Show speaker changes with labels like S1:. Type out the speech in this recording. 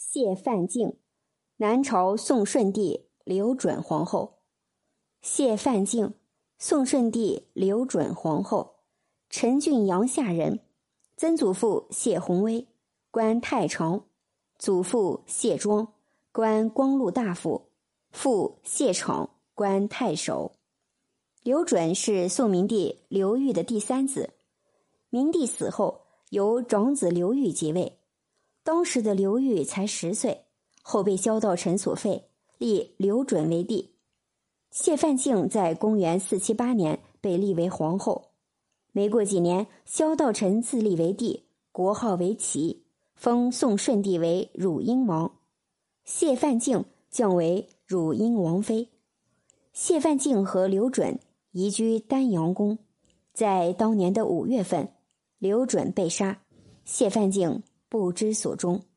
S1: 谢范敬，南朝宋顺帝刘准皇后。谢范敬，宋顺帝刘准皇后，陈郡阳夏人，曾祖父谢宏威，官太常；祖父谢庄，官光禄大夫；父谢昶，官太守。刘准是宋明帝刘裕的第三子，明帝死后由长子刘裕即位。当时的刘裕才十岁，后被萧道成所废，立刘准为帝。谢范敬在公元四七八年被立为皇后。没过几年，萧道成自立为帝，国号为齐，封宋顺帝为汝阴王，谢范敬降为汝阴王妃。谢范敬和刘准移居丹阳宫，在当年的五月份，刘准被杀，谢范敬。不知所终。